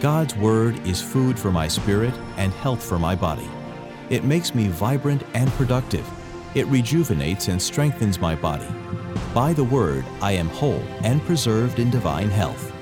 God's Word is food for my spirit and health for my body. It makes me vibrant and productive. It rejuvenates and strengthens my body. By the Word, I am whole and preserved in divine health.